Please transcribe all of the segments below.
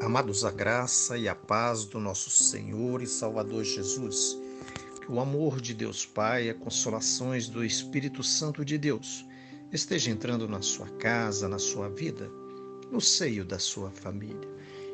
Amados, a graça e a paz do nosso Senhor e Salvador Jesus, que o amor de Deus Pai e as consolações do Espírito Santo de Deus esteja entrando na sua casa, na sua vida, no seio da sua família.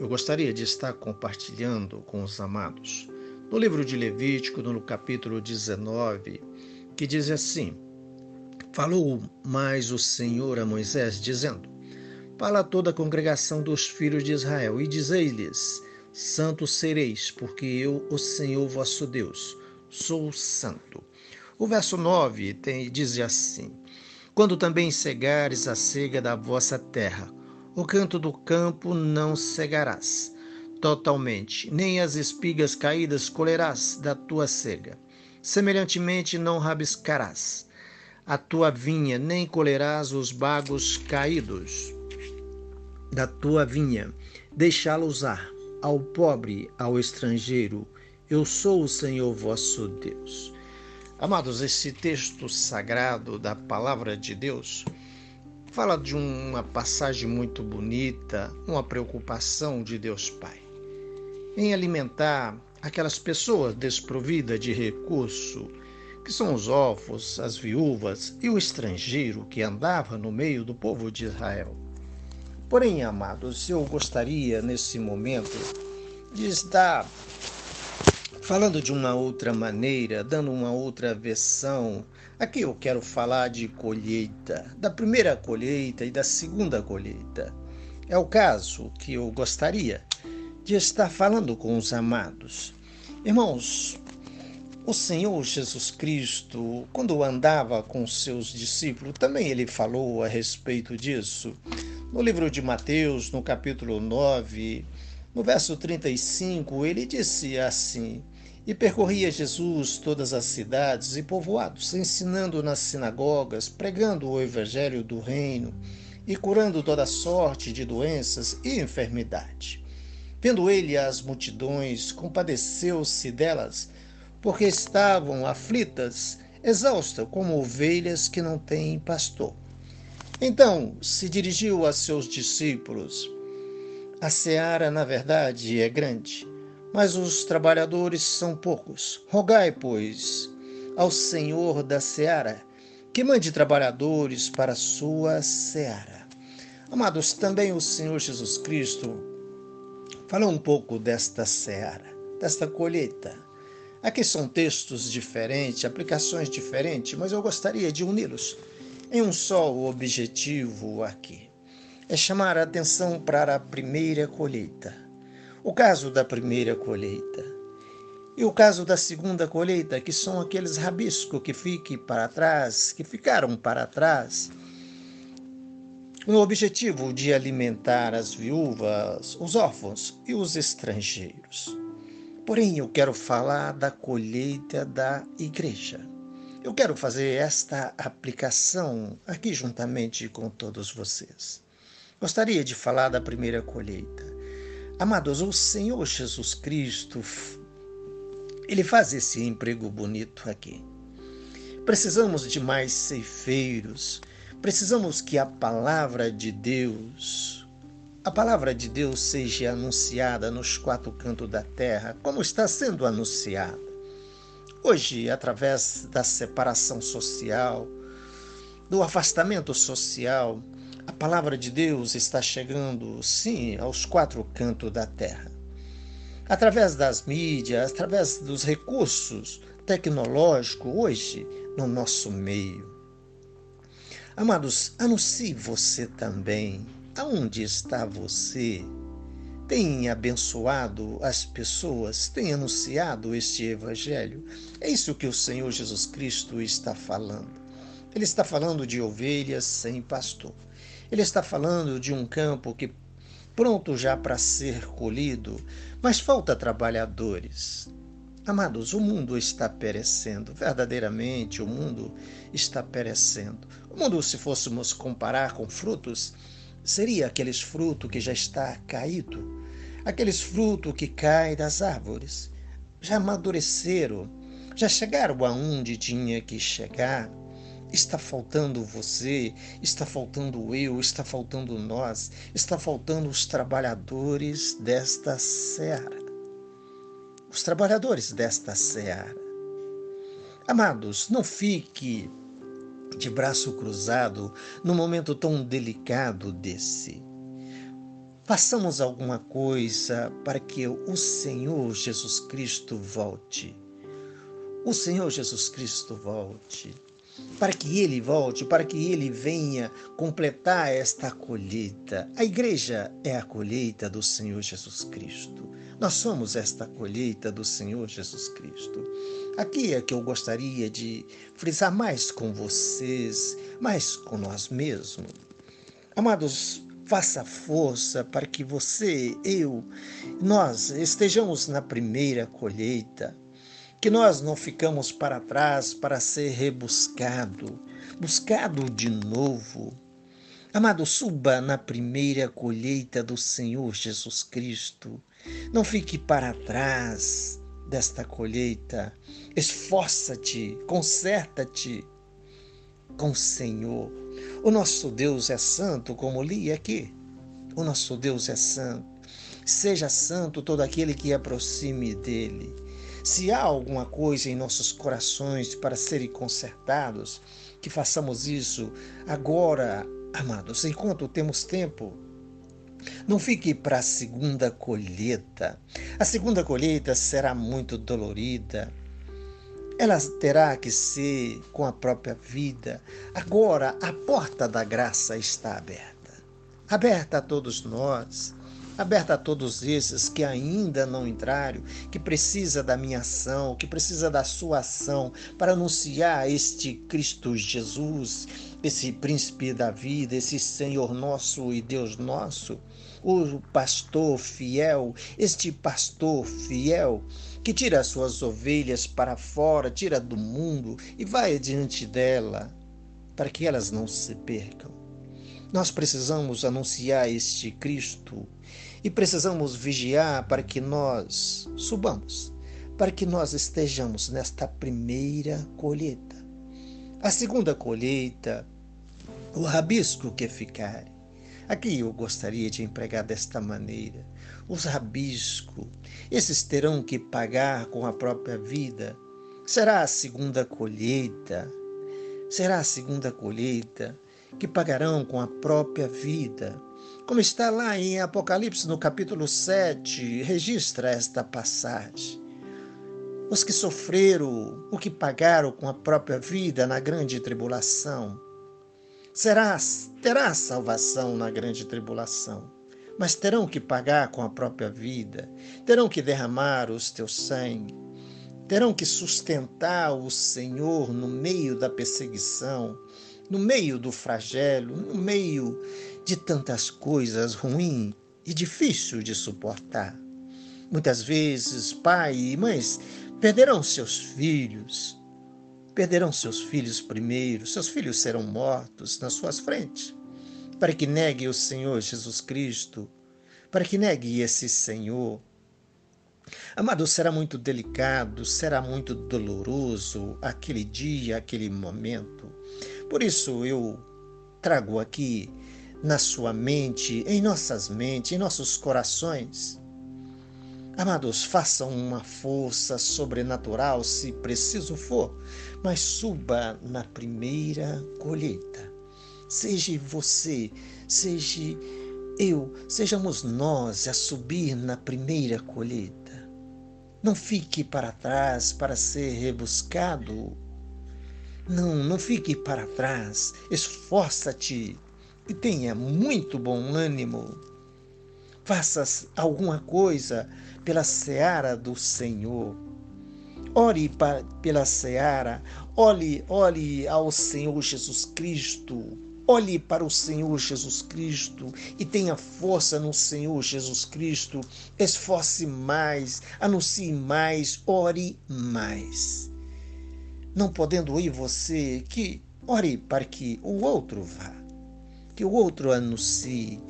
Eu gostaria de estar compartilhando com os amados no livro de Levítico, no capítulo 19, que diz assim: Falou mais o Senhor a Moisés, dizendo: Fala a toda a congregação dos filhos de Israel e dizei-lhes: Santos sereis, porque eu, o Senhor vosso Deus, sou santo. O verso 9 tem, diz assim: Quando também cegares a cega da vossa terra, o canto do campo não cegarás totalmente, nem as espigas caídas colherás da tua cega. Semelhantemente, não rabiscarás a tua vinha, nem colherás os bagos caídos da tua vinha, deixá-lo usar ao pobre, ao estrangeiro. Eu sou o Senhor vosso Deus. Amados, esse texto sagrado da palavra de Deus fala de uma passagem muito bonita, uma preocupação de Deus Pai em alimentar aquelas pessoas desprovidas de recurso, que são os órfãos, as viúvas e o estrangeiro que andava no meio do povo de Israel. Porém, amados, eu gostaria nesse momento de estar falando de uma outra maneira, dando uma outra versão. Aqui eu quero falar de colheita, da primeira colheita e da segunda colheita. É o caso que eu gostaria de estar falando com os amados. Irmãos, o Senhor Jesus Cristo, quando andava com seus discípulos, também ele falou a respeito disso. No livro de Mateus, no capítulo 9, no verso 35, ele disse assim: E percorria Jesus todas as cidades e povoados, ensinando nas sinagogas, pregando o evangelho do reino e curando toda sorte de doenças e enfermidade. Vendo ele as multidões, compadeceu-se delas porque estavam aflitas, exaustas, como ovelhas que não têm pastor. Então se dirigiu a seus discípulos: A seara, na verdade, é grande, mas os trabalhadores são poucos. Rogai, pois, ao Senhor da seara que mande trabalhadores para a sua seara. Amados, também o Senhor Jesus Cristo falou um pouco desta seara, desta colheita Aqui são textos diferentes, aplicações diferentes, mas eu gostaria de uni-los em um só objetivo aqui. É chamar a atenção para a primeira colheita. O caso da primeira colheita. E o caso da segunda colheita, que são aqueles rabiscos que fiquem para trás, que ficaram para trás, com o objetivo de alimentar as viúvas, os órfãos e os estrangeiros. Porém, eu quero falar da colheita da igreja. Eu quero fazer esta aplicação aqui juntamente com todos vocês. Gostaria de falar da primeira colheita. Amados, o Senhor Jesus Cristo, ele faz esse emprego bonito aqui. Precisamos de mais ceifeiros, precisamos que a palavra de Deus a palavra de Deus seja anunciada nos quatro cantos da terra, como está sendo anunciada. Hoje, através da separação social, do afastamento social, a palavra de Deus está chegando, sim, aos quatro cantos da terra. Através das mídias, através dos recursos tecnológicos, hoje, no nosso meio. Amados, anuncie você também Aonde está você? Tem abençoado as pessoas? Tem anunciado este evangelho? É isso que o Senhor Jesus Cristo está falando. Ele está falando de ovelhas sem pastor. Ele está falando de um campo que pronto já para ser colhido, mas falta trabalhadores. Amados, o mundo está perecendo, verdadeiramente o mundo está perecendo. O mundo, se fôssemos comparar com frutos, seria aqueles frutos que já está caído, aqueles frutos que caem das árvores, já amadureceram, já chegaram aonde tinha que chegar, Está faltando você, está faltando eu, está faltando nós, está faltando os trabalhadores desta seara. Os trabalhadores desta seara. Amados, não fique de braço cruzado num momento tão delicado desse. Façamos alguma coisa para que o Senhor Jesus Cristo volte. O Senhor Jesus Cristo volte para que ele volte, para que ele venha completar esta colheita. A igreja é a colheita do Senhor Jesus Cristo. Nós somos esta colheita do Senhor Jesus Cristo. Aqui é que eu gostaria de frisar mais com vocês, mais com nós mesmos. Amados, faça força para que você, eu, nós estejamos na primeira colheita que nós não ficamos para trás para ser rebuscado, buscado de novo. Amado, suba na primeira colheita do Senhor Jesus Cristo. Não fique para trás desta colheita. Esforça-te, conserta-te com o Senhor. O nosso Deus é santo, como li aqui. O nosso Deus é santo. Seja santo todo aquele que aproxime dele. Se há alguma coisa em nossos corações para serem consertados, que façamos isso agora, amados, enquanto temos tempo. Não fique para a segunda colheita. A segunda colheita será muito dolorida. Ela terá que ser com a própria vida. Agora, a porta da graça está aberta aberta a todos nós aberta a todos esses que ainda não entraram, que precisa da minha ação, que precisa da sua ação para anunciar este Cristo Jesus, esse príncipe da vida, esse Senhor nosso e Deus nosso, o pastor fiel, este pastor fiel que tira as suas ovelhas para fora, tira do mundo e vai diante dela, para que elas não se percam. Nós precisamos anunciar este Cristo e precisamos vigiar para que nós subamos, para que nós estejamos nesta primeira colheita. A segunda colheita, o rabisco que ficar. Aqui eu gostaria de empregar desta maneira. Os rabiscos, esses terão que pagar com a própria vida. Será a segunda colheita. Será a segunda colheita que pagarão com a própria vida como está lá em Apocalipse, no capítulo 7, registra esta passagem. Os que sofreram, o que pagaram com a própria vida na grande tribulação, será, terá salvação na grande tribulação, mas terão que pagar com a própria vida, terão que derramar os teus sangue, terão que sustentar o Senhor no meio da perseguição, no meio do flagelo, no meio de tantas coisas ruins e difícil de suportar. Muitas vezes, pai e mães perderão seus filhos, perderão seus filhos primeiro, seus filhos serão mortos nas suas frentes, para que negue o Senhor Jesus Cristo, para que negue esse Senhor. Amado, será muito delicado, será muito doloroso aquele dia, aquele momento. Por isso eu trago aqui na sua mente, em nossas mentes, em nossos corações. Amados, façam uma força sobrenatural se preciso for, mas suba na primeira colheita. Seja você, seja eu, sejamos nós a subir na primeira colheita. Não fique para trás para ser rebuscado não, não fique para trás. Esforça-te e tenha muito bom ânimo. Faça alguma coisa pela seara do Senhor. Ore para, pela seara, olhe, olhe ao Senhor Jesus Cristo. Olhe para o Senhor Jesus Cristo e tenha força no Senhor Jesus Cristo. Esforce mais, anuncie mais, ore mais não podendo ir você, que ore para que o outro vá, que o outro anuncie,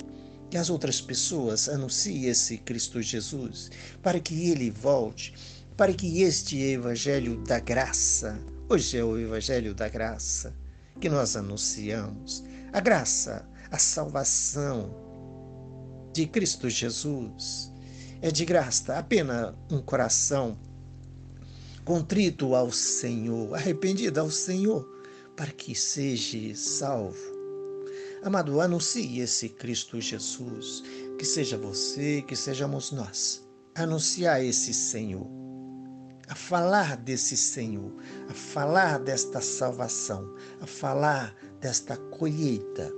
que as outras pessoas anunciem esse Cristo Jesus, para que ele volte, para que este Evangelho da graça, hoje é o Evangelho da graça, que nós anunciamos. A graça, a salvação de Cristo Jesus é de graça, apenas um coração contrito ao Senhor, arrependido ao Senhor, para que seja salvo. Amado, anuncie esse Cristo Jesus, que seja você, que sejamos nós, anunciar esse Senhor, a falar desse Senhor, a falar desta salvação, a falar desta colheita,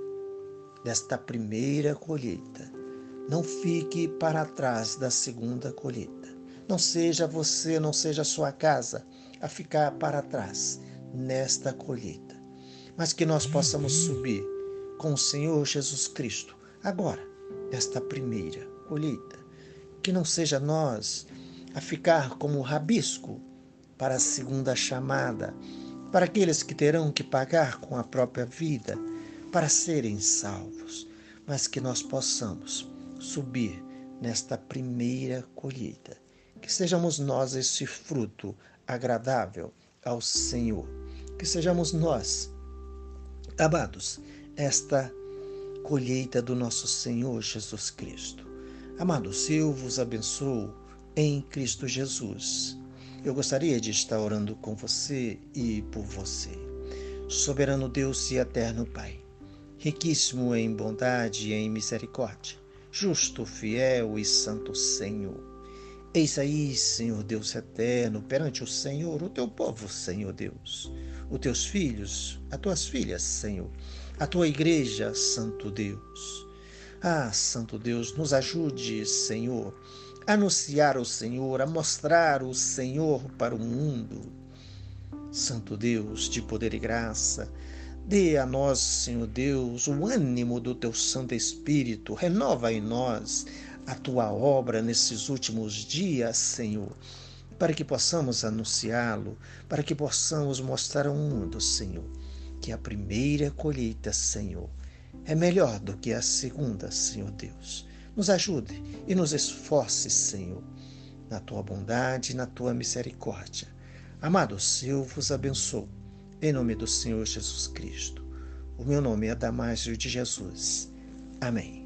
desta primeira colheita. Não fique para trás da segunda colheita. Não seja você, não seja sua casa a ficar para trás nesta colheita, mas que nós possamos subir com o Senhor Jesus Cristo agora, nesta primeira colheita. Que não seja nós a ficar como rabisco para a segunda chamada, para aqueles que terão que pagar com a própria vida para serem salvos, mas que nós possamos subir nesta primeira colheita. Que sejamos nós esse fruto agradável ao Senhor. Que sejamos nós, amados, esta colheita do nosso Senhor Jesus Cristo. Amados, eu vos abençoo em Cristo Jesus. Eu gostaria de estar orando com você e por você. Soberano Deus e eterno Pai, riquíssimo em bondade e em misericórdia, justo, fiel e santo Senhor. Eis aí, Senhor Deus eterno, perante o Senhor, o teu povo, Senhor Deus, os teus filhos, as tuas filhas, Senhor, a tua igreja, Santo Deus. Ah, Santo Deus, nos ajude, Senhor, a anunciar o Senhor, a mostrar o Senhor para o mundo. Santo Deus, de poder e graça, dê a nós, Senhor Deus, o ânimo do teu Santo Espírito, renova em nós a tua obra nesses últimos dias, Senhor, para que possamos anunciá-lo, para que possamos mostrar ao mundo, Senhor, que a primeira colheita, Senhor, é melhor do que a segunda, Senhor Deus. Nos ajude e nos esforce, Senhor, na tua bondade e na tua misericórdia. Amados, eu vos abençoo, em nome do Senhor Jesus Cristo. O meu nome é Damásio de Jesus. Amém.